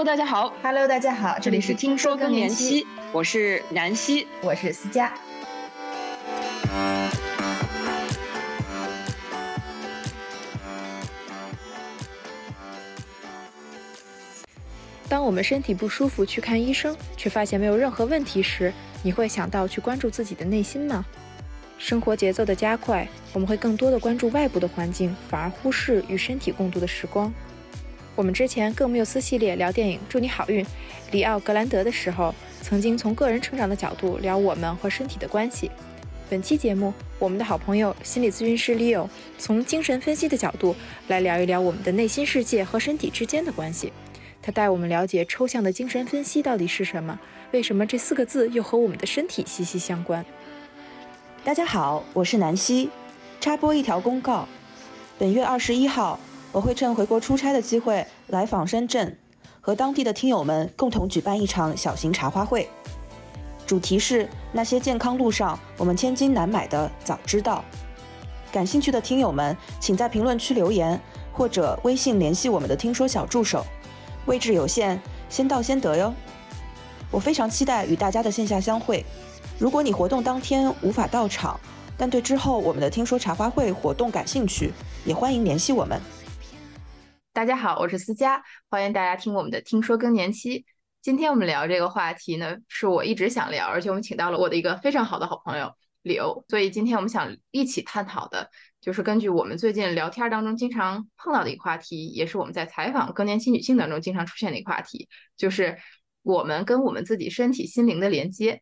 Hello，大家好。Hello，大家好，这里是听说更年期，我是南希，我是思佳。当我们身体不舒服去看医生，却发现没有任何问题时，你会想到去关注自己的内心吗？生活节奏的加快，我们会更多的关注外部的环境，反而忽视与身体共度的时光。我们之前更缪斯系列聊电影《祝你好运》，里奥格兰德的时候，曾经从个人成长的角度聊我们和身体的关系。本期节目，我们的好朋友心理咨询师 Leo 从精神分析的角度来聊一聊我们的内心世界和身体之间的关系。他带我们了解抽象的精神分析到底是什么，为什么这四个字又和我们的身体息息相关。大家好，我是南希。插播一条公告：本月二十一号，我会趁回国出差的机会来访深圳，和当地的听友们共同举办一场小型茶话会。主题是那些健康路上我们千金难买的早知道。感兴趣的听友们，请在评论区留言，或者微信联系我们的听说小助手。位置有限，先到先得哟。我非常期待与大家的线下相会。如果你活动当天无法到场，但对之后我们的听说茶话会活动感兴趣，也欢迎联系我们。大家好，我是思佳，欢迎大家听我们的听说更年期。今天我们聊这个话题呢，是我一直想聊，而且我们请到了我的一个非常好的好朋友刘，所以今天我们想一起探讨的，就是根据我们最近聊天当中经常碰到的一个话题，也是我们在采访更年期女性当中经常出现的一个话题，就是我们跟我们自己身体、心灵的连接。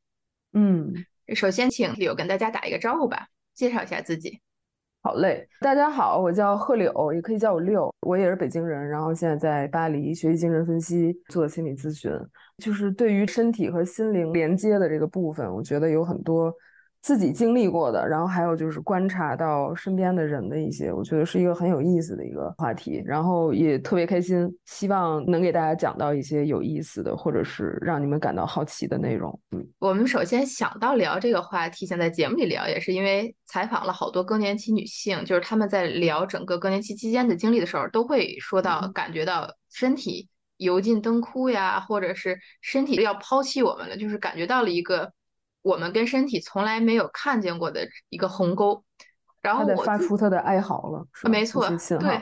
嗯，首先请柳跟大家打一个招呼吧，介绍一下自己。好嘞，大家好，我叫贺柳，也可以叫我六，我也是北京人，然后现在在巴黎学习精神分析，做心理咨询。就是对于身体和心灵连接的这个部分，我觉得有很多自己经历过的，然后还有就是观察到身边的人的一些，我觉得是一个很有意思的一个话题。然后也特别开心，希望能给大家讲到一些有意思的，或者是让你们感到好奇的内容。嗯，我们首先想到聊这个话题，想在节目里聊，也是因为采访了好多更年期女性，就是她们在聊整个更年期期间的经历的时候，都会说到感觉到身体油尽灯枯呀，或者是身体要抛弃我们了，就是感觉到了一个我们跟身体从来没有看见过的一个鸿沟。然后我发出他的哀嚎了，没错对。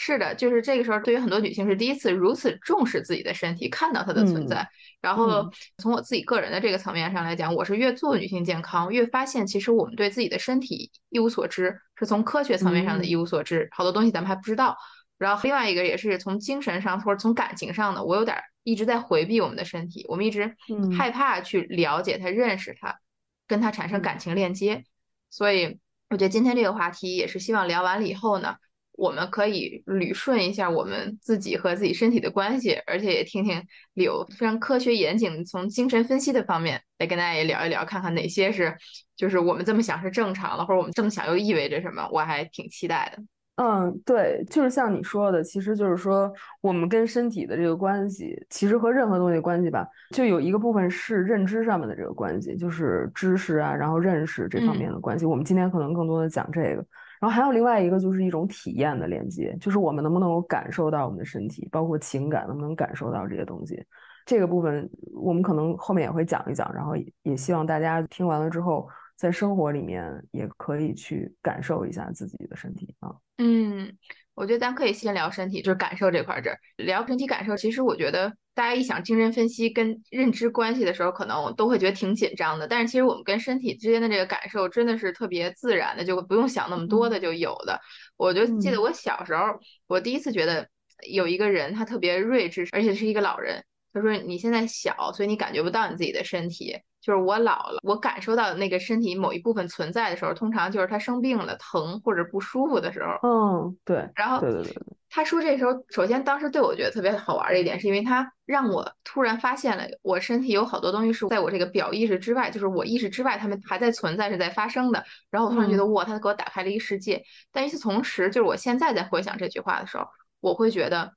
是的，就是这个时候，对于很多女性是第一次如此重视自己的身体，看到它的存在。然后嗯从我自己个人的这个层面上来讲，我是越做女性健康，越发现其实我们对自己的身体一无所知，是从科学层面上的嗯一无所知，好多东西咱们还不知道。然后另外一个也是从精神上或者从感情上的，我有点儿一直在回避我们的身体，我们一直嗯害怕去了解它、认识它，跟它产生感情链接。所以我觉得今天这个话题也是希望聊完了以后呢，我们可以捋顺一下我们自己和自己身体的关系，而且也听听柳非常科学严谨，从精神分析的方面来跟大家也聊一聊，看看哪些是就是我们这么想是正常的，或者我们这么想又意味着什么，我还挺期待的。嗯，对，就是像你说的，其实就是说我们跟身体的这个关系，其实和任何东西关系吧，就有一个部分是认知上面的这个关系，就是知识啊，然后认识这方面的关系。我们今天可能更多的讲这个，然后还有另外一个就是一种体验的连接，就是我们能不能够感受到我们的身体，包括情感能不能感受到这些东西。这个部分我们可能后面也会讲一讲，然后也也希望大家听完了之后，在生活里面也可以去感受一下自己的身体啊。嗯，我觉得咱可以先聊身体，就是感受这块儿这儿聊身体感受。其实我觉得大家一想精神分析跟认知关系的时候，可能都会觉得挺紧张的。但是其实我们跟身体之间的这个感受真的是特别自然的，就不用想那么多的就有的。我就记得嗯我小时候，我第一次觉得有一个人他特别睿智，而且是一个老人。他说你现在小，所以你感觉不到你自己的身体。就是我老了，我感受到那个身体某一部分存在的时候，通常就是他生病了、疼或者不舒服的时候。嗯，对，然后对对对对，他说这时候，首先当时对我觉得特别好玩的一点，是因为他让我突然发现了我身体有好多东西是在我这个表意识之外，就是我意识之外，他们还在存在，是在发生的。然后我突然觉得，哇，他给我打开了一个世界。但与此同时，就是我现在在回想这句话的时候，我会觉得，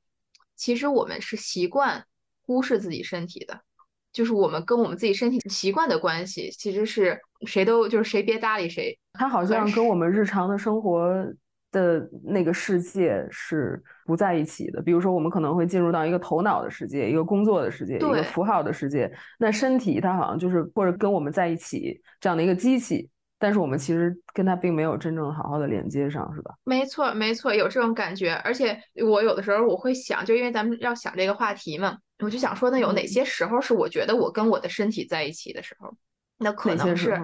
其实我们是习惯忽视自己身体的。就是我们跟我们自己身体习惯的关系，其实是谁都就是谁别搭理谁。它好像跟我们日常的生活的那个世界是不在一起的。比如说，我们可能会进入到一个头脑的世界，一个工作的世界，一个符号的世界。那身体它好像就是或者跟我们在一起这样的一个机器。但是我们其实跟他并没有真正好好的连接上，是吧？没错，没错，有这种感觉。而且我有的时候我会想，就因为咱们要想这个话题嘛，我就想说，那有哪些时候是我觉得我跟我的身体在一起的时候？那可能是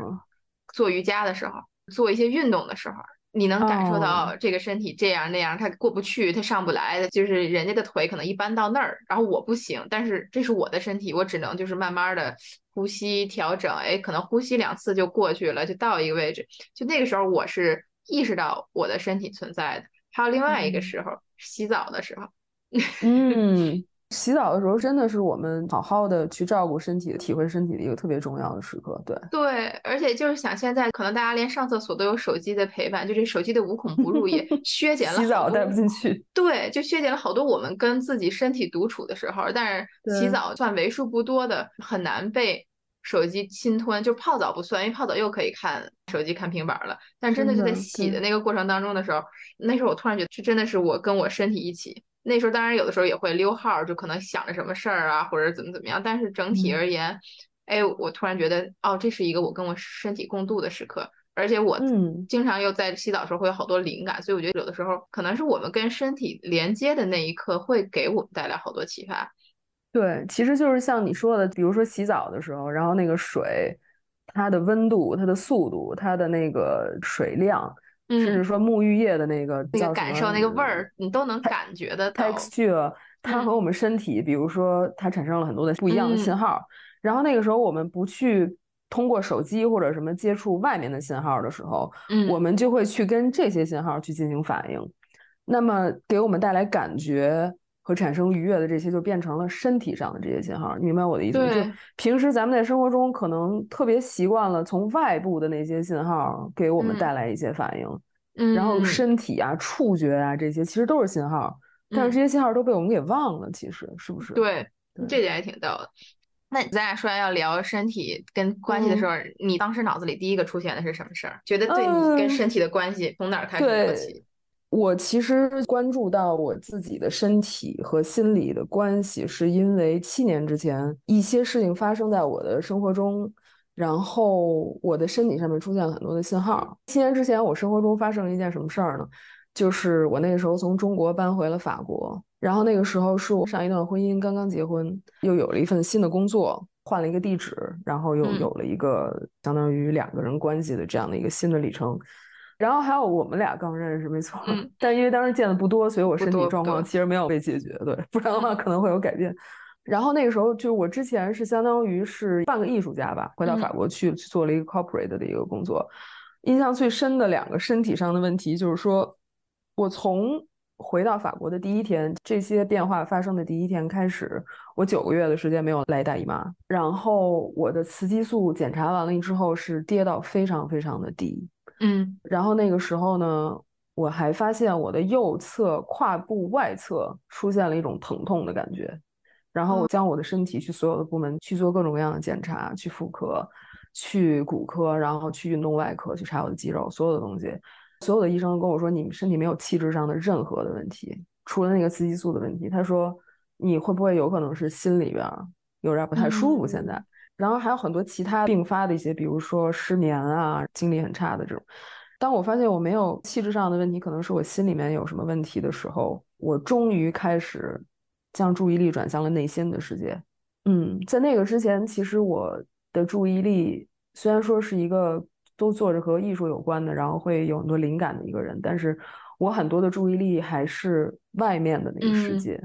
做瑜伽的时候，做一些运动的时候。你能感受到这个身体这样那样，它过不去，它上不来的，就是人家的腿可能一般到那儿，然后我不行，但是这是我的身体，我只能就是慢慢的呼吸调整，哎，可能呼吸两次就过去了，就到一个位置，就那个时候我是意识到我的身体存在的。还有另外一个时候，洗澡的时候，嗯。洗澡的时候真的是我们好好的去照顾身体、体会身体的一个特别重要的时刻。对对，而且就是想现在可能大家连上厕所都有手机的陪伴，就这手机的无孔不入也 削减了。洗澡带不进去。对，就削减了好多我们跟自己身体独处的时候。但是洗澡算为数不多的很难被手机侵吞，就泡澡不算，因为泡澡又可以看手机、看平板了。但真的就在洗的那个过程当中的时候，那时候我突然觉得，这真的是我跟我身体一起。那时候当然有的时候也会溜号，就可能想着什么事儿啊，或者怎么怎么样。但是整体而言，哎，我突然觉得，哦，这是一个我跟我身体共度的时刻。而且我经常又在洗澡的时候会有好多灵感，所以我觉得有的时候可能是我们跟身体连接的那一刻会给我们带来好多启发。对，其实就是像你说的，比如说洗澡的时候，然后那个水，它的温度、它的速度、它的那个水量。甚至说沐浴液的那个那个感受那个味儿，你都能感觉得到。texture，它和我们身体，比如说它产生了很多的不一样的信号。然后那个时候我们不去通过手机或者什么接触外面的信号的时候，我们就会去跟这些信号去进行反应。那么给我们带来感觉。和产生愉悦的这些就变成了身体上的这些信号，你明白我的意思吗？就平时咱们在生活中可能特别习惯了从外部的那些信号给我们带来一些反应，然后身体啊、触觉啊这些其实都是信号，但是这些信号都被我们给忘了，其实是不是？对，这点也挺逗的。那咱俩说要聊身体跟关系的时候，你当时脑子里第一个出现的是什么事儿？觉得对你跟身体的关系从哪儿开始说起？我其实关注到我自己的身体和心理的关系，是因为七年之前一些事情发生在我的生活中，然后我的身体上面出现了很多的信号。七年之前，我生活中发生了一件什么事儿呢？就是我那个时候从中国搬回了法国，然后那个时候是我上一段婚姻刚刚结婚，又有了一份新的工作，换了一个地址，然后又有了一个相当于两个人关系的这样的一个新的里程。然后还有我们俩刚认识，没错，但因为当时见的不多，所以我身体状况其实没有被解决，对，不然的话可能会有改变。然后那个时候，就我之前是相当于是半个艺术家吧，回到法国去去做了一个 corporate 的一个工作。印象最深的两个身体上的问题，就是说我从回到法国的第一天，这些变化发生的第一天开始，我九个月的时间没有来大姨妈，然后我的雌激素检查完了之后是跌到非常非常的低。嗯，然后那个时候呢，我还发现我的右侧胯部外侧出现了一种疼痛的感觉，然后我将我的身体去所有的部门去做各种各样的检查，去妇科，去骨科，然后去运动外科去查我的肌肉，所有的东西，所有的医生都跟我说，你身体没有气质上的任何的问题，除了那个雌激素的问题。他说你会不会有可能是心里边有点不太舒服现在？然后还有很多其他并发的一些，比如说失眠啊，精力很差的这种。当我发现我没有气质上的问题，可能是我心里面有什么问题的时候，我终于开始将注意力转向了内心的世界。嗯，在那个之前，其实我的注意力虽然说是一个都做着和艺术有关的，然后会有很多灵感的一个人，但是我很多的注意力还是外面的那个世界。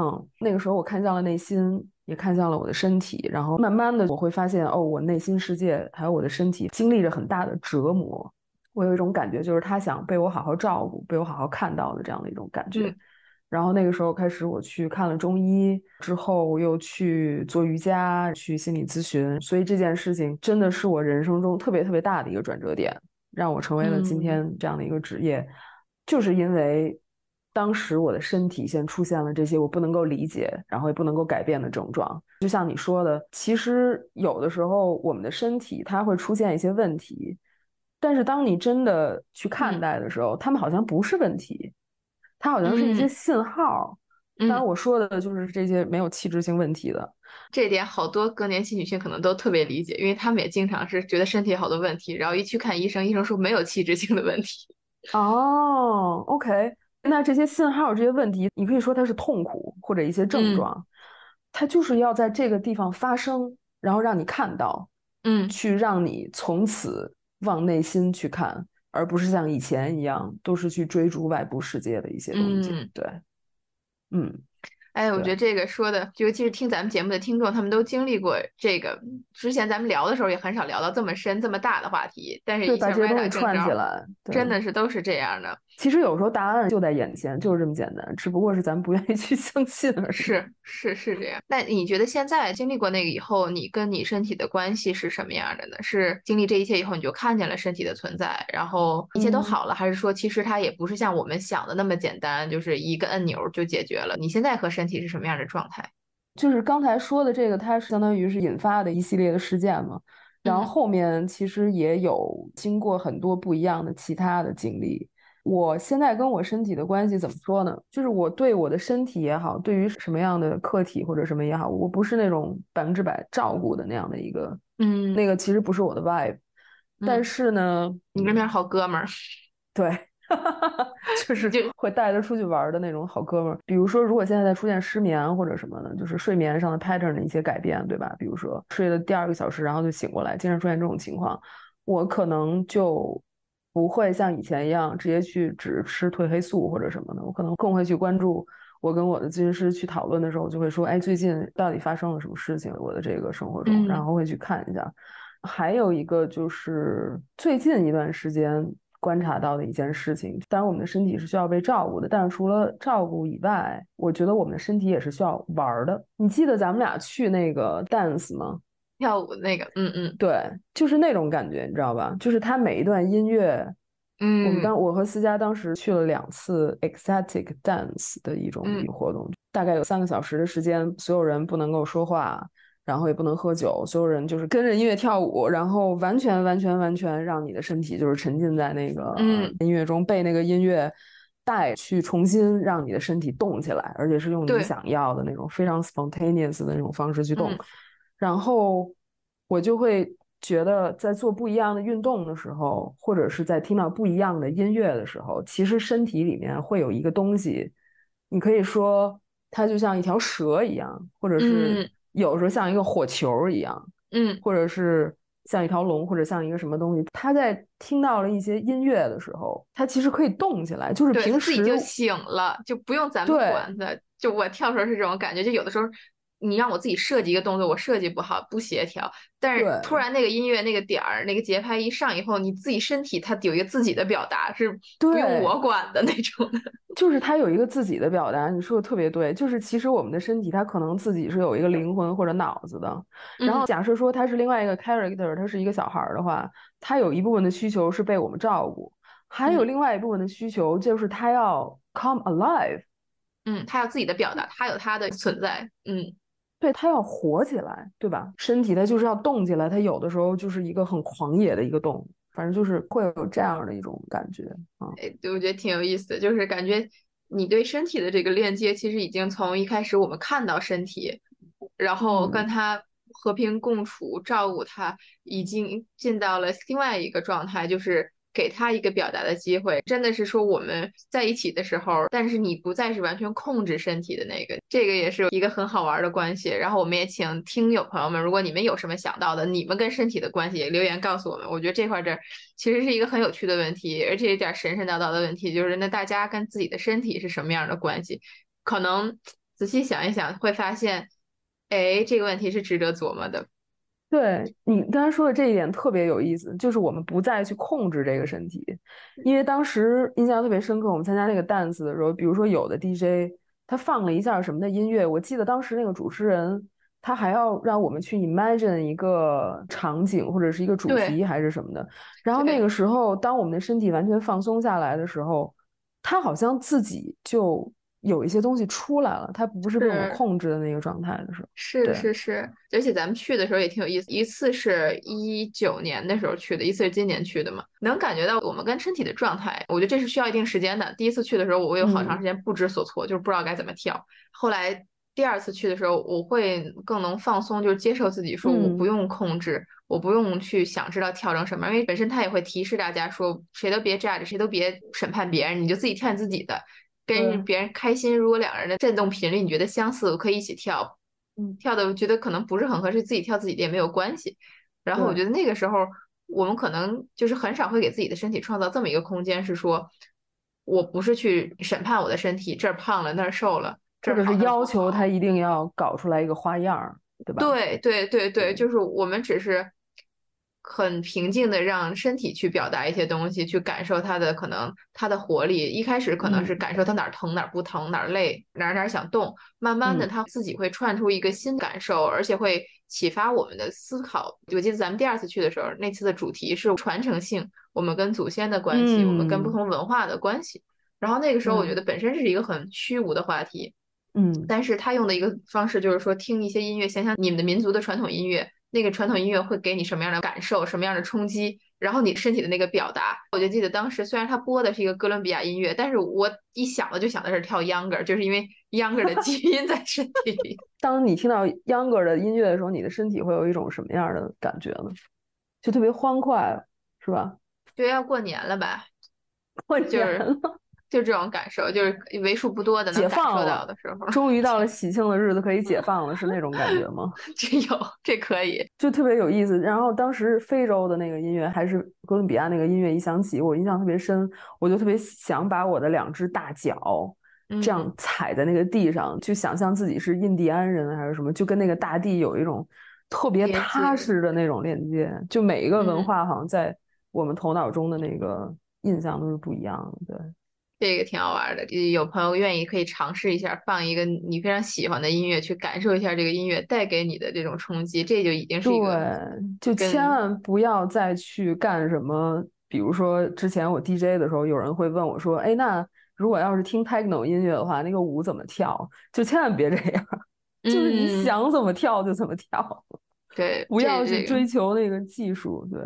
嗯，那个时候我看向了内心。也看向了我的身体，然后慢慢的我会发现，哦，我内心世界还有我的身体经历着很大的折磨。我有一种感觉，就是他想被我好好照顾，被我好好看到的这样的一种感觉。然后那个时候开始，我去看了中医，之后又去做瑜伽，去心理咨询。所以这件事情真的是我人生中特别特别大的一个转折点，让我成为了今天这样的一个职业，就是因为。当时我的身体先出现了这些我不能够理解，然后也不能够改变的症状。就像你说的，其实有的时候我们的身体它会出现一些问题，但是当你真的去看嗯待的时候，他们好像不是问题，它好像是一些嗯信号。当然，嗯，我说的就是这些没有器质性问题的。这点好多更年期女性可能都特别理解，因为她们也经常是觉得身体好多问题，然后一去看医生，医生说没有器质性的问题。哦，OK，那这些信号、这些问题，你可以说它是痛苦或者一些症嗯状，它就是要在这个地方发生，然后让你看到，嗯去让你从此往内心去看，而不是像以前一样都是去追逐外部世界的一些东西。嗯对，嗯，哎，我觉得这个说的，尤其是听咱们节目的听众，他们都经历过这个。之前咱们聊的时候也很少聊到这么深、这么大的话题，但是对，一下把这些东西歪打正着，串起来，对真的是都是这样的。其实有时候答案就在眼前，就是这么简单，只不过是咱们不愿意去 相信而已。是是是这样。那你觉得现在经历过那个以后，你跟你身体的关系是什么样的呢？是经历这一切以后，你就看见了身体的存在，然后一切都嗯好了，还是说其实它也不是像我们想的那么简单，就是一个按钮就解决了？你现在和身体是什么样的状态？就是刚才说的这个，它是相当于是引发的一系列的事件嘛，然后嗯后面其实也有经过很多不一样的其他的经历。我现在跟我身体的关系怎么说呢？就是我对我的身体也好，对于什么样的客体或者什么也好，我不是那种百分之百照顾的那样的一个，嗯那个其实不是我的 vibe。但嗯是呢，你那边好哥们儿，对，就是就会带着出去玩儿的那种好哥们儿。比如说，如果现在在出现失眠或者什么的，就是睡眠上的 pattern 的一些改变，对吧？比如说睡了第二个小时，然后就醒过来，经常出现这种情况，我可能就不会像以前一样直接去只吃褪黑素或者什么的，我可能更会去关注。我跟我的咨询师去讨论的时候，我就会说，哎，最近到底发生了什么事情？我的这个生活中，然嗯后会去看一下。还有一个就是最近一段时间观察到的一件事情，当然我们的身体是需要被照顾的，但是除了照顾以外，我觉得我们的身体也是需要玩儿的。你记得咱们俩去那个 dance 吗？跳舞那个，嗯嗯。对，就是那种感觉，你知道吧？就是他每一段音乐，嗯。我们嗯当我和思佳当时去了两次 ecstatic dance 的一种活动，大概有三个小时的时间，所有人不能够说话，然后也不能喝酒，所有人就是跟着音乐跳舞，然后完全完全完全让你的身体就是沉浸在那个嗯。音乐中，被那个音乐带去重新让你的身体动起来，而且是用你想要的那种非常 spontaneous 的那种方式去动。嗯然后我就会觉得，在做不一样的运动的时候，或者是在听到不一样的音乐的时候，其实身体里面会有一个东西，你可以说它就像一条蛇一样，或者是嗯有时候像一个火球一样，嗯或者是像一条龙，或者像一个什么东西。它在听到了一些音乐的时候，它其实可以动起来，就是平时自己就醒了，就不用咱们管他。就我跳出来是这种感觉，就有的时候你让我自己设计一个动作，我设计不好，不协调，但是突然那个音乐那个点儿那个节拍一上以后，你自己身体它有一个自己的表达，是不用对我管的那种的。就是它有一个自己的表达，你说的特别对。就是其实我们的身体它可能自己是有一个灵魂或者脑子的。然后嗯假设说它是另外一个 character，它是一个小孩儿的话，它有一部分的需求是被我们照顾，还有嗯另外一部分的需求就是它要 come alive，嗯，他有自己的表达，他有他的存在。嗯对，它要活起来，对吧？身体它就是要动起来，它有的时候就是一个很狂野的一个动，反正就是会有这样的一种感觉啊。哎，对，我觉得挺有意思的，就是感觉你对身体的这个链接，其实已经从一开始我们看到身体，然后跟嗯它和平共处、照顾它，已经进到了另外一个状态，就是给他一个表达的机会。真的是说我们在一起的时候，但是你不再是完全控制身体的那个，这个也是一个很好玩的关系。然后我们也请听友朋友们，如果你们有什么想到的，你们跟身体的关系，也留言告诉我们。我觉得这块儿这其实是一个很有趣的问题，而且有点神神叨叨的问题，就是那大家跟自己的身体是什么样的关系？可能仔细想一想，会发现，哎，这个问题是值得琢磨的。对你刚才说的这一点特别有意思，就是我们不再去控制这个身体，因为当时印象特别深刻，我们参加那个 dance 的时候，比如说有的 DJ 他放了一下什么的音乐，我记得当时那个主持人他还要让我们去 imagine 一个场景或者是一个主题还是什么的，然后那个时候，当我们的身体完全放松下来的时候，他好像自己就有一些东西出来了，它不是被我们控制的那个状态的时候。是是是，而且咱们去的时候也挺有意思，一次是一九年的时候去的，一次是今年去的嘛，能感觉到我们跟身体的状态，我觉得这是需要一定时间的。第一次去的时候，我有好长时间不知所措，就是不知道该怎么跳。后来第二次去的时候，我会更能放松，就是接受自己，说我不用控制，我不用去想知道跳成什么，因为本身他也会提示大家说，谁都别 judge，谁都别审判别人，你就自己跳你自己的。跟别人开心，如果两个人的振动频率你觉得相似，可以一起跳，嗯，跳的我觉得可能不是很合适，自己跳自己的也没有关系。然后我觉得那个时候我们可能就是很少会给自己的身体创造这么一个空间，是说我不是去审判我的身体，这儿胖了那儿瘦了，这个是要求他一定要搞出来一个花样，对吧？对对对对，就是我们只是。很平静的让身体去表达一些东西，去感受它的可能，它的活力。一开始可能是感受它哪儿疼哪儿不疼，哪儿累哪儿哪儿想动。慢慢的，它自己会串出一个新感受，而且会启发我们的思考。我记得咱们第二次去的时候，那次的主题是传承性，我们跟祖先的关系，我们跟不同文化的关系。然后那个时候，我觉得本身是一个很虚无的话题，嗯，但是他用的一个方式就是说，听一些音乐，想想你们的民族的传统音乐。那个传统音乐会给你什么样的感受，什么样的冲击？然后你身体的那个表达，我就记得当时虽然他播的是一个哥伦比亚音乐，但是我一想到就想的是跳 Younger，就是因为 Younger 的基因在身体里。当你听到 Younger 的音乐的时候，你的身体会有一种什么样的感觉呢？就特别欢快，是吧？就要过年了吧？过年了。就这种感受，就是为数不多的能感受到的时候，终于到了喜庆的日子，可以解放了，是那种感觉吗？这有，这可以，就特别有意思。然后当时非洲的那个音乐，还是哥伦比亚那个音乐一响起，我印象特别深，我就特别想把我的两只大脚这样踩在那个地上，就想象自己是印第安人还是什么，就跟那个大地有一种特别踏实的那种链接。就每一个文化，好像在我们头脑中的那个印象都是不一样的，对。这个挺好玩的，有朋友愿意可以尝试一下，放一个你非常喜欢的音乐，去感受一下这个音乐带给你的这种冲击，这就已经是一个。对，就千万不要再去干什么。比如说，之前我 DJ 的时候，有人会问我说：“哎，那如果要是听 techno 音乐的话，那个舞怎么跳？”就千万别这样，就是你想怎么跳就怎么跳。对，不要去追求那个技术。对，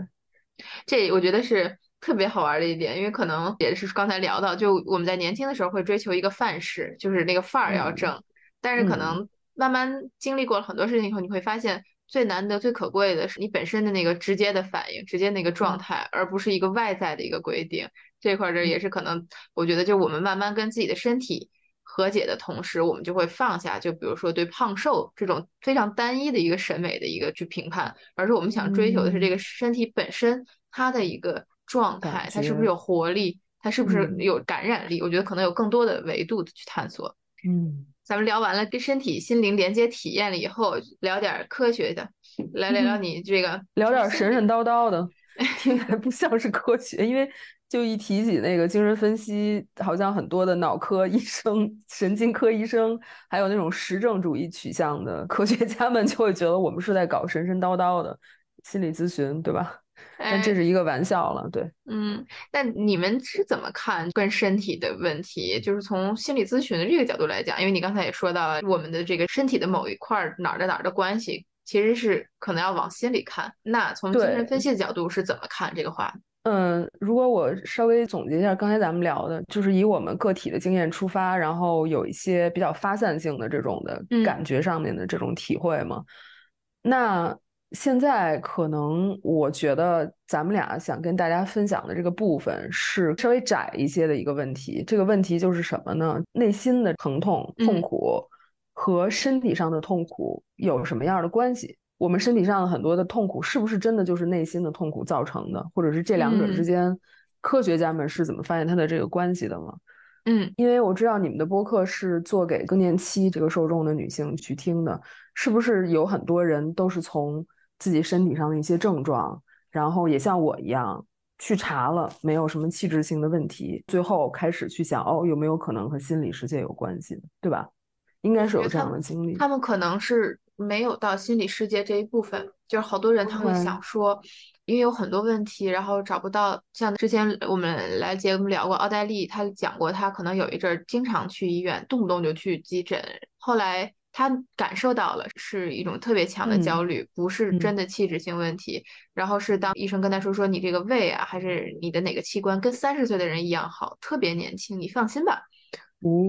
这我觉得是。特别好玩的一点，因为可能也是刚才聊到，就我们在年轻的时候会追求一个范式，就是那个范儿要正。但是可能慢慢经历过了很多事情以后，你会发现最难得、最可贵的是你本身的那个直接的反应、直接那个状态，而不是一个外在的一个规定。这块儿这也是可能，我觉得就我们慢慢跟自己的身体和解的同时，我们就会放下，就比如说对胖瘦这种非常单一的一个审美的一个去评判，而是我们想追求的是这个身体本身它的一个。状态，它是不是有活力？它是不是有感染力？我觉得可能有更多的维度去探索。嗯，咱们聊完了跟身体、心灵连接体验了以后，聊点科学的，来聊聊你这个，聊点神神叨叨的，听起来不像是科学。因为就一提起那个精神分析，好像很多的脑科医生、神经科医生，还有那种实证主义取向的科学家们，就会觉得我们是在搞神神叨叨的心理咨询，对吧？但这是一个玩笑了，对，嗯，那你们是怎么看跟身体的问题？就是从心理咨询的这个角度来讲，因为你刚才也说到了我们的这个身体的某一块哪儿的哪儿的关系，其实是可能要往心里看。那从精神分析的角度是怎么看这个话？嗯，如果我稍微总结一下刚才咱们聊的，就是以我们个体的经验出发，然后有一些比较发散性的这种的感觉上面的这种体会嘛，那。现在可能我觉得咱们俩想跟大家分享的这个部分是稍微窄一些的一个问题。这个问题就是什么呢？内心的疼痛、痛苦和身体上的痛苦有什么样的关系？我们身体上的很多的痛苦是不是真的就是内心的痛苦造成的？或者是这两者之间，科学家们是怎么发现它的这个关系的吗？嗯，因为我知道你们的播客是做给更年期这个受众的女性去听的，是不是有很多人都是从？自己身体上的一些症状，然后也像我一样去查了，没有什么器质性的问题，最后开始去想，哦，有没有可能和心理世界有关系的，对吧？应该是有这样的经历。他们可能是没有到心理世界这一部分，就是好多人他会想说，因为有很多问题，然后找不到。像之前我们来节目聊过，奥黛丽她讲过，她可能有一阵儿经常去医院，动不动就去急诊，后来。他感受到了是一种特别强的焦虑，不是真的器质性问题。然后是当医生跟他说说你这个胃啊，还是你的哪个器官跟三十岁的人一样好，特别年轻，你放心吧。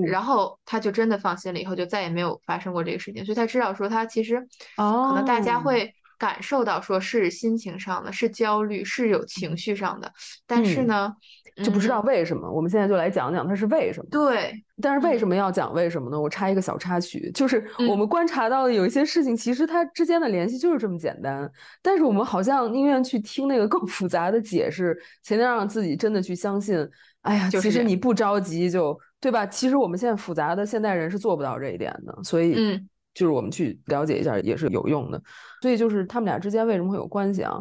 然后他就真的放心了，以后就再也没有发生过这个事情。所以他知道说他其实可能大家会感受到说是心情上的，是焦虑，是有情绪上的，但是呢。就不知道为什么，我们现在就来讲讲它是为什么。对，但是为什么要讲为什么呢？我插一个小插曲，就是我们观察到的有一些事情，其实它之间的联系就是这么简单，但是我们好像宁愿去听那个更复杂的解释，才能让自己真的去相信。哎呀，其实你不着急就对吧？其实我们现在复杂的现代人是做不到这一点的，所以嗯，就是我们去了解一下也是有用的。所以就是他们俩之间为什么会有关系啊？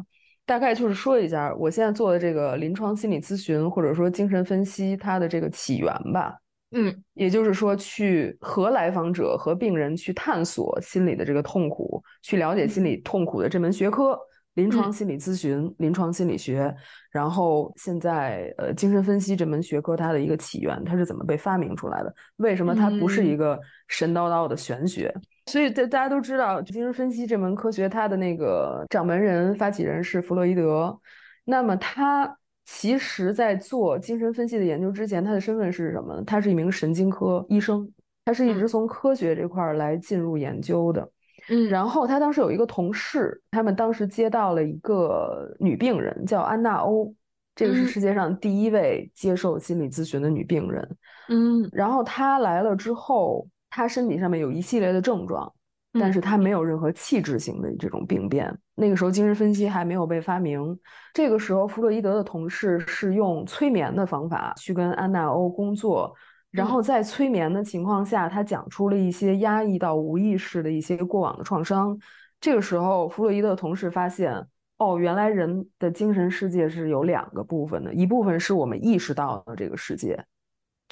大概就是说一下，我现在做的这个临床心理咨询或者说精神分析，它的这个起源吧。嗯，也就是说，去和来访者和病人去探索心理的这个痛苦，去了解心理痛苦的这门学科——临床心理咨询、临床心理学。然后现在，呃，精神分析这门学科它的一个起源，它是怎么被发明出来的？为什么它不是一个神叨叨的玄学？所以，大大家都知道，精神分析这门科学，它的那个掌门人、发起人是弗洛伊德。那么，他其实在做精神分析的研究之前，他的身份是什么呢？他是一名神经科医生，他是一直从科学这块来进入研究的。嗯，然后他当时有一个同事，他们当时接到了一个女病人，叫安娜欧，这个是世界上第一位接受心理咨询的女病人。嗯，然后她来了之后。他身体上面有一系列的症状，但是他没有任何器质性的这种病变。那个时候精神分析还没有被发明。这个时候，弗洛伊德的同事是用催眠的方法去跟安娜欧工作，然后在催眠的情况下，他讲出了一些压抑到无意识的一些过往的创伤。这个时候，弗洛伊德的同事发现，哦，原来人的精神世界是有两个部分的，一部分是我们意识到的这个世界。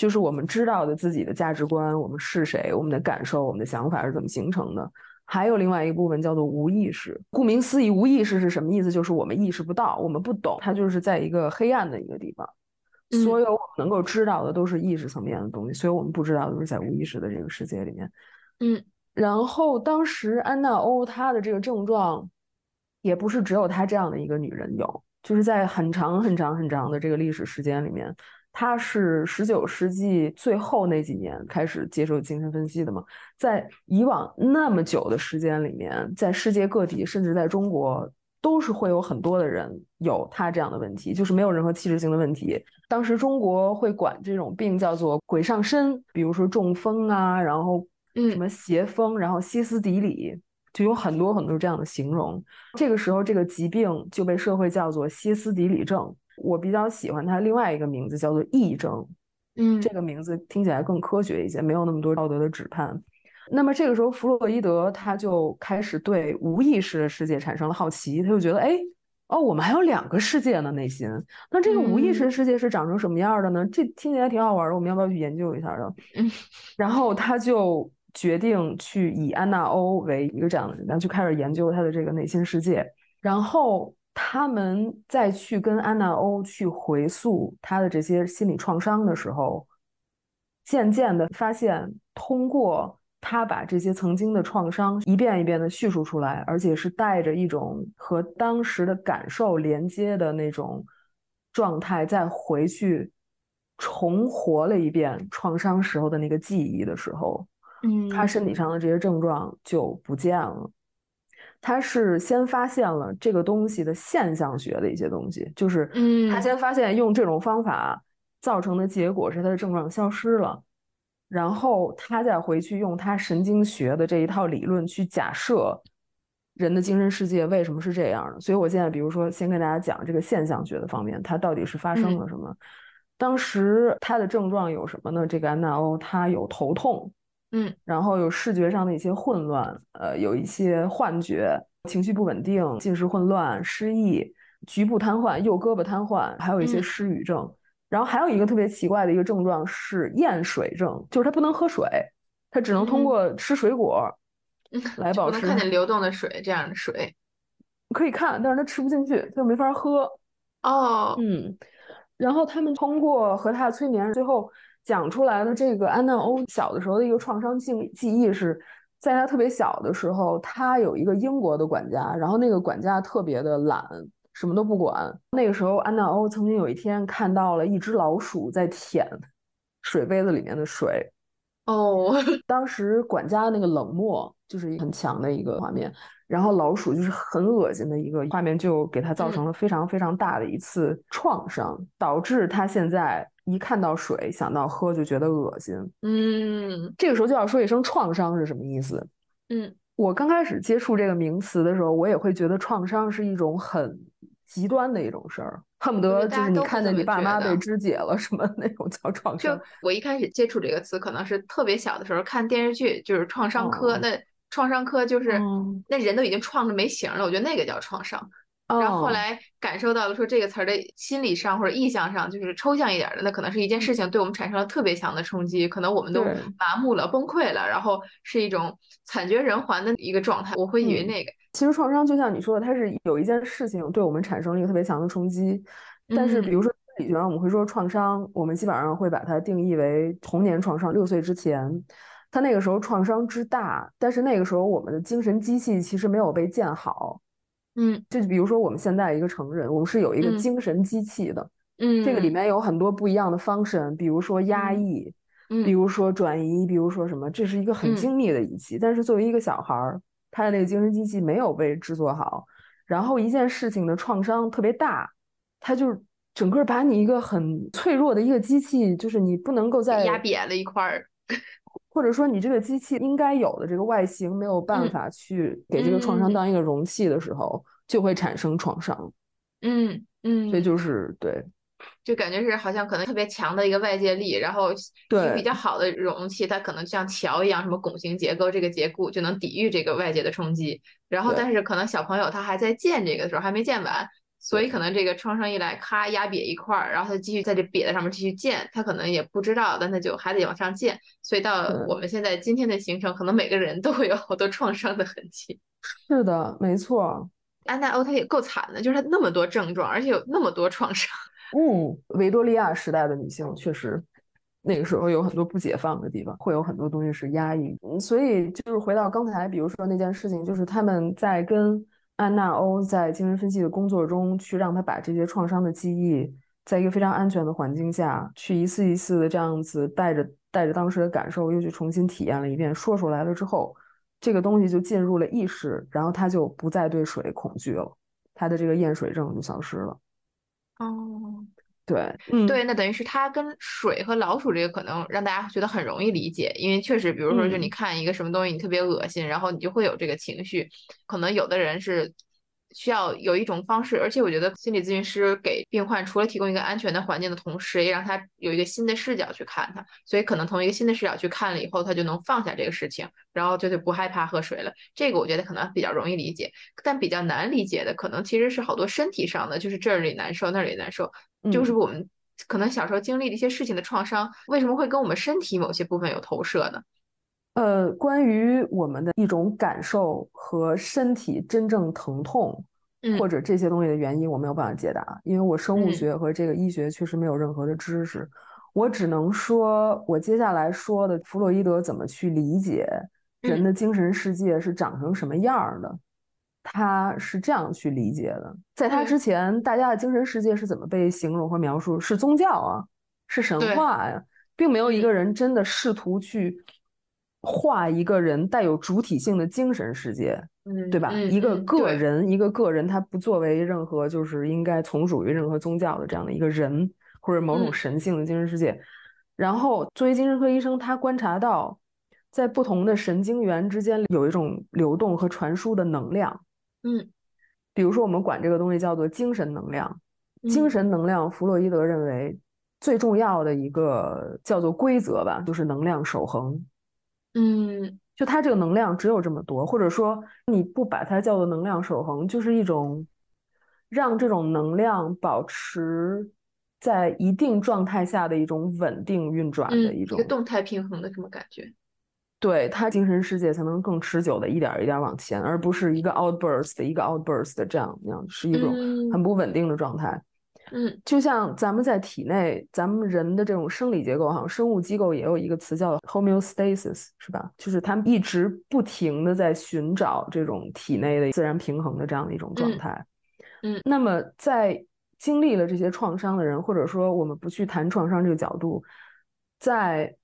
就是我们知道的自己的价值观，我们是谁，我们的感受，我们的想法是怎么形成的。还有另外一个部分叫做无意识。顾名思义，无意识是什么意思？就是我们意识不到，我们不懂，它就是在一个黑暗的一个地方。所有我们能够知道的都是意识层面的东西，所以我们不知道的都是在无意识的这个世界里面。嗯。然后当时安娜欧她的这个症状，也不是只有她这样的一个女人有，就是在很长很长很长的这个历史时间里面。他是十九世纪最后那几年开始接受精神分析的嘛？在以往那么久的时间里面，在世界各地，甚至在中国，都是会有很多的人有他这样的问题，就是没有任何器质性的问题。当时中国会管这种病叫做“鬼上身”，比如说中风啊，然后什么邪风，然后歇斯底里，就有很多很多这样的形容。这个时候，这个疾病就被社会叫做歇斯底里症。我比较喜欢它另外一个名字叫做癔症，嗯，这个名字听起来更科学一些，没有那么多道德的指判。那么这个时候，弗洛伊德他就开始对无意识的世界产生了好奇，他就觉得，哎，哦，我们还有两个世界呢，内心。那这个无意识世界是长成什么样的呢？这听起来挺好玩的，我们要不要去研究一下的？嗯，然后他就决定去以安娜欧为一个这样的人，然后就开始研究他的这个内心世界，然后。他们再去跟安娜欧去回溯他的这些心理创伤的时候，渐渐的发现，通过他把这些曾经的创伤一遍一遍的叙述出来，而且是带着一种和当时的感受连接的那种状态，再回去重活了一遍创伤时候的那个记忆的时候，嗯，他身体上的这些症状就不见了。他是先发现了这个东西的现象学的一些东西，就是，嗯，他先发现用这种方法造成的结果是他的症状消失了，然后他再回去用他神经学的这一套理论去假设人的精神世界为什么是这样的。所以我现在比如说先跟大家讲这个现象学的方面，它到底是发生了什么？当时他的症状有什么呢？这个安娜欧他有头痛。嗯，然后有视觉上的一些混乱，呃，有一些幻觉，情绪不稳定，进食混乱，失忆，局部瘫痪，右胳膊瘫痪，还有一些失语症。然后还有一个特别奇怪的一个症状是厌水症，就是他不能喝水，他只能通过吃水果 来保持。能看见流动的水，这样的水 可以看，但是他吃不进去，他就没法喝。哦，嗯，然后他们通过和他的催眠，最后讲出来的这个安娜欧小的时候的一个创伤记记忆是，在他特别小的时候，他有一个英国的管家，然后那个管家特别的懒，什么都不管。那个时候，安娜欧曾经有一天看到了一只老鼠在舔水杯子里面的水。哦，当时管家那个冷漠就是很强的一个画面，然后老鼠就是很恶心的一个画面，就给他造成了非常非常大的一次创伤，导致他现在一看到水想到喝就觉得恶心。嗯，这个时候就要说一声创伤是什么意思？嗯，我刚开始接触这个名词的时候，我也会觉得创伤是一种很极端的一种事儿。恨不得就是你看见你爸妈被肢解了什么那种叫创伤。就我一开始接触这个词，可能是特别小的时候看电视剧，就是创伤科。那创伤科就是那人都已经创的没形了，我觉得那个叫创伤。然后后来感受到了说这个词儿的心理上或者意象上，就是抽象一点的，那可能是一件事情对我们产生了特别强的冲击，可能我们都麻木了、崩溃了，然后是一种惨绝人寰的一个状态。我会以为那个。其实创伤就像你说的，它是有一件事情对我们产生了一个特别强的冲击。但是比如说心理学上我们会说创伤，我们基本上会把它定义为童年创伤，六岁之前，他那个时候创伤之大，但是那个时候我们的精神机器其实没有被建好。嗯，就比如说我们现在一个成人，我们是有一个精神机器的。嗯，这个里面有很多不一样的 function，比如说压抑，嗯比如说转移，比如说什么，这是一个很精密的仪器。但是作为一个小孩儿。他的那个精神机器没有被制作好，然后一件事情的创伤特别大，他就整个把你一个很脆弱的一个机器，就是你不能够再压扁了一块儿，或者说你这个机器应该有的这个外形没有办法去给这个创伤当一个容器的时候，就会产生创伤。嗯嗯，所以就是对。就感觉是好像可能特别强的一个外界力，然后对比较好的容器，它可能像桥一样，什么拱形结构，这个结构就能抵御这个外界的冲击。然后，但是可能小朋友他还在建这个的时候还没建完，所以可能这个创伤一来，咔压瘪一块儿，然后他继续在这瘪的上面继续建，他可能也不知道，但他就还得往上建。所以到我们现在今天的形成，可能每个人都会有好多创伤的痕迹。是的，没错。安娜欧她也够惨的，就是她那么多症状，而且有那么多创伤。嗯，维多利亚时代的女性确实，那个时候有很多不解放的地方，会有很多东西是压抑。所以就是回到刚才，比如说那件事情，就是他们在跟安娜欧在精神分析的工作中，去让他把这些创伤的记忆，在一个非常安全的环境下去一次一次的这样子带着带着当时的感受，又去重新体验了一遍，说出来了之后，这个东西就进入了意识，然后他就不再对水恐惧了，他的这个厌水症就消失了。哦，对，对，那等于是它跟水和老鼠这个可能让大家觉得很容易理解，因为确实，比如说，就你看一个什么东西，你特别恶心，然后你就会有这个情绪，可能有的人是。需要有一种方式，而且我觉得心理咨询师给病患除了提供一个安全的环境的同时，也让他有一个新的视角去看他，所以可能从一个新的视角去看了以后，他就能放下这个事情，然后就就不害怕喝水了。这个我觉得可能比较容易理解，但比较难理解的可能其实是好多身体上的，就是这里难受那里难受，就是我们可能小时候经历的一些事情的创伤，为什么会跟我们身体某些部分有投射呢？呃，关于我们的一种感受和身体真正疼痛，或者这些东西的原因，我没有办法解答，因为我生物学和这个医学确实没有任何的知识。我只能说，我接下来说的弗洛伊德怎么去理解人的精神世界是长成什么样的，他是这样去理解的。在他之前，大家的精神世界是怎么被形容和描述？是宗教啊，是神话呀，并没有一个人真的试图去。画一个人带有主体性的精神世界，对吧？一个个人，一个个人，他不作为任何就是应该从属于任何宗教的这样的一个人，或者某种神性的精神世界。然后，作为精神科医生，他观察到，在不同的神经元之间有一种流动和传输的能量。嗯，比如说，我们管这个东西叫做精神能量。精神能量，弗洛伊德认为最重要的一个叫做规则吧，就是能量守恒。嗯，就它这个能量只有这么多，或者说你不把它叫做能量守恒，就是一种让这种能量保持在一定状态下的一种稳定运转的一种一个动态平衡的这么感觉。对他精神世界才能更持久的一点一点往前，而不是一个 outburst 一个 outburst 的这样那样是一种很不稳定的状态。嗯，就像咱们在体内，咱们人的这种生理结构，好像生物机构也有一个词叫 homeostasis，是吧？就是他们一直不停的在寻找这种体内的自然平衡的这样的一种状态。嗯，那么在经历了这些创伤的人，或者说我们不去谈创伤这个角度，在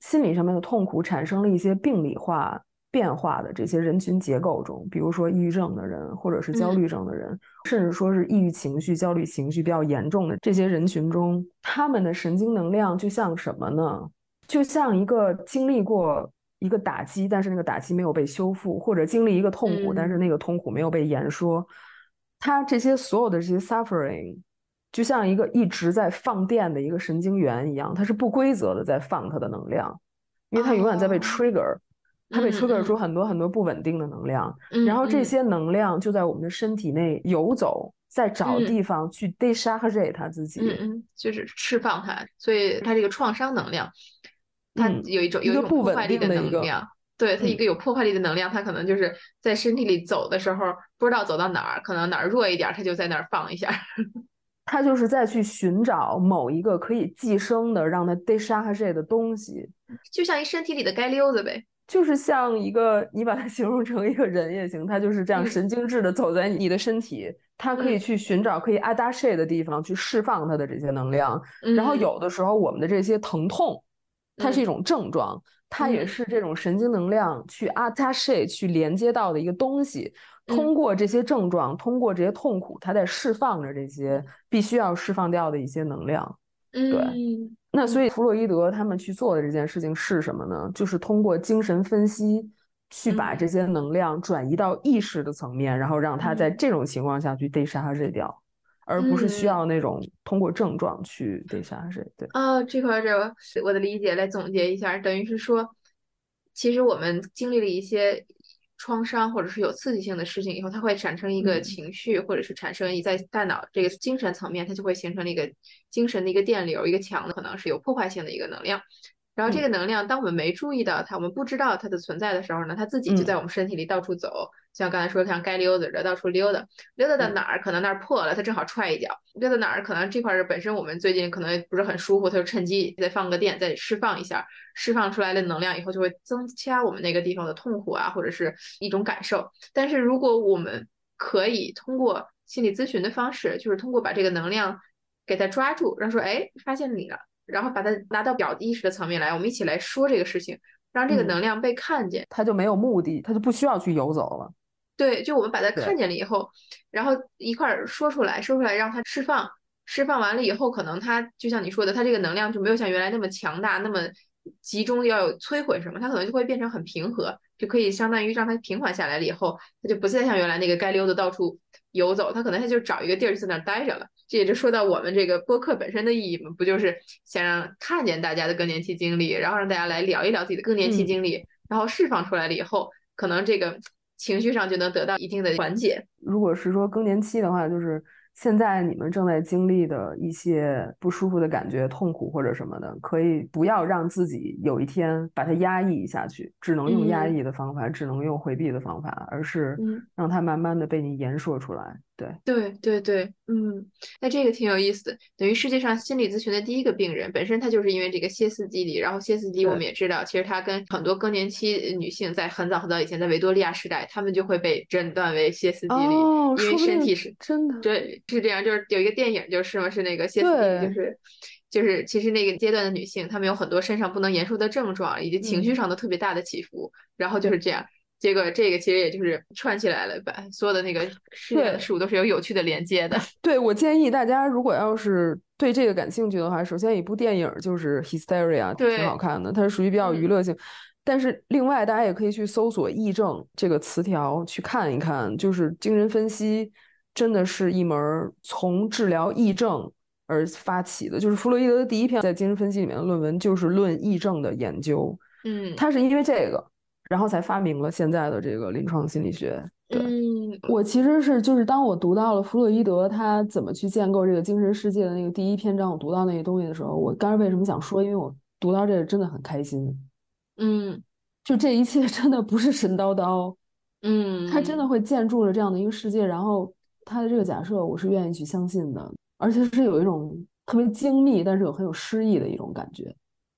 心理上面的痛苦产生了一些病理化变化的这些人群结构中，比如说抑郁症的人，或者是焦虑症的人，甚至说是抑郁情绪、焦虑情绪比较严重的这些人群中，他们的神经能量就像什么呢？就像一个经历过一个打击，但是那个打击没有被修复，或者经历一个痛苦，但是那个痛苦没有被言说。他这些所有的这些 suffering，就像一个一直在放电的一个神经元一样，它是不规则的在放它的能量，因为它永远在被 trigger，它被 trigger 出很多很多不稳定的能量，然后这些能量就在我们的身体内游走，在找地方去 decharge 它自己，嗯嗯，就是释放它，所以它这个创伤能量，它有一种有一种不破坏力的能量。对它一个有破坏力的能量，它可能就是在身体里走的时候，不知道走到哪儿，可能哪儿弱一点，它就在那儿放一下。它就是在去寻找某一个可以寄生的，让它 decharge 的东西，就像一身体里的街溜子呗。就是像一个，你把它 形容成一个人也行，它就是这样神经质的走在你的身体，它可以去寻找可以 a d a s h 的地方去释放它的这些能量。然后有的时候我们的这些疼痛，它是一种症状。它也是这种神经能量去 attache 去连接到的一个东西，通过这些症状，通过这些痛苦，它在释放着这些必须要释放掉的一些能量。对，那所以弗洛伊德他们去做的这件事情是什么呢？就是通过精神分析去把这些能量转移到意识的层面，然后让他在这种情况下去 decharge 掉。而不是需要那种通过症状去对啥是对啊，这块这我的理解来总结一下，等于是说，其实我们经历了一些创伤或者是有刺激性的事情以后，它会产生一个情绪，或者是产生一在大脑这个精神层面，它就会形成了一个精神的一个电流，一个强的可能是有破坏性的一个能量。然后这个能量，当我们没注意到它，我们不知道它的存在的时候呢，它自己就在我们身体里到处走。像刚才说，像该溜达的到处溜达，溜达到哪儿可能那儿破了，它正好踹一脚；溜到哪儿可能这块儿本身我们最近可能不是很舒服，它就趁机再放个电，再释放一下，释放出来的能量以后就会增加我们那个地方的痛苦啊，或者是一种感受。但是如果我们可以通过心理咨询的方式，就是通过把这个能量给它抓住，让说哎发现你了。然后把它拿到表意识的层面来，我们一起来说这个事情，让这个能量被看见，它就没有目的，它就不需要去游走了。对，就我们把它看见了以后，然后一块儿说出来，说出来让它释放，释放完了以后，可能它就像你说的，它这个能量就没有像原来那么强大，那么集中要有摧毁什么，它可能就会变成很平和，就可以相当于让它平缓下来了以后，它就不再像原来那个该溜的到处游走，他可能他就找一个地儿就在那儿待着了。这也就说到我们这个播客本身的意义嘛，不就是想让看见大家的更年期经历，然后让大家来聊一聊自己的更年期经历，然后释放出来了以后，可能这个情绪上就能得到一定的缓解。如果是说更年期的话，就是。现在你们正在经历的一些不舒服的感觉、痛苦或者什么的，可以不要让自己有一天把它压抑下去，只能用压抑的方法，只能用回避的方法，而是让它慢慢的被你言说出来。对对对对，嗯，那这个挺有意思的。等于世界上心理咨询的第一个病人，本身他就是因为这个歇斯底里。然后歇斯底里，我们也知道，其实他跟很多更年期女性在很早很早以前，在维多利亚时代，他们就会被诊断为歇斯底里，因为身体是真的对是这样。就是有一个电影，就是嘛，是那个歇斯底里，就是就是其实那个阶段的女性，她们有很多身上不能言说的症状，以及情绪上的特别大的起伏，然后就是这样。结果这个其实也就是串起来了，把所有的那个世界的事物都是有有趣的连接的。对我建议大家，如果要是对这个感兴趣的话，首先一部电影就是《Hysteria》，挺好看的，它是属于比较娱乐性。但是另外，大家也可以去搜索“癔症”这个词条去看一看，就是精神分析真的是一门从治疗癔症而发起的。就是弗洛伊德的第一篇在精神分析里面的论文就是论癔症的研究。嗯，他是因为这个。然后才发明了现在的这个临床心理学。对，我其实是就是当我读到了弗洛伊德他怎么去建构这个精神世界的那个第一篇章，我读到那个东西的时候，我刚才为什么想说？因为我读到这个真的很开心。嗯就这一切真的不是神叨叨，嗯，他真的会建筑了这样的一个世界，然后他的这个假设我是愿意去相信的，而且是有一种特别精密，但是有很有诗意的一种感觉。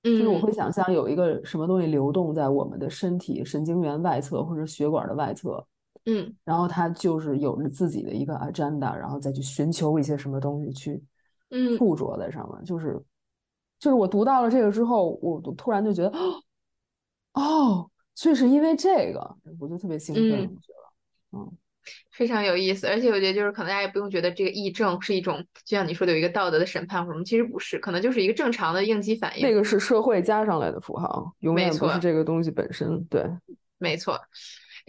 就是我会想象有一个什么东西流动在我们的身体神经元外侧或者血管的外侧，嗯，然后它就是有着自己的一个 agenda，然后再去寻求一些什么东西去，嗯，附着在上面。就是，就是我读到了这个之后，我突然就觉得，哦，所以是因为这个，我就特别兴奋，我觉得，嗯。非常有意思，而且我觉得就是可能大家也不用觉得这个议政是一种，就像你说的有一个道德的审判或什么，其实不是，可能就是一个正常的应激反应。那个是社会加上来的符号，永远不是这个东西本身。对，没错，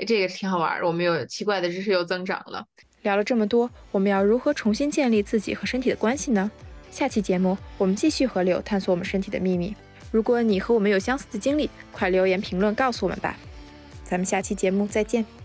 这个挺好玩的，我们有奇怪的知识又增长了。聊了这么多，我们要如何重新建立自己和身体的关系呢？下期节目我们继续和柳探索我们身体的秘密。如果你和我们有相似的经历，快留言评论告诉我们吧。咱们下期节目再见。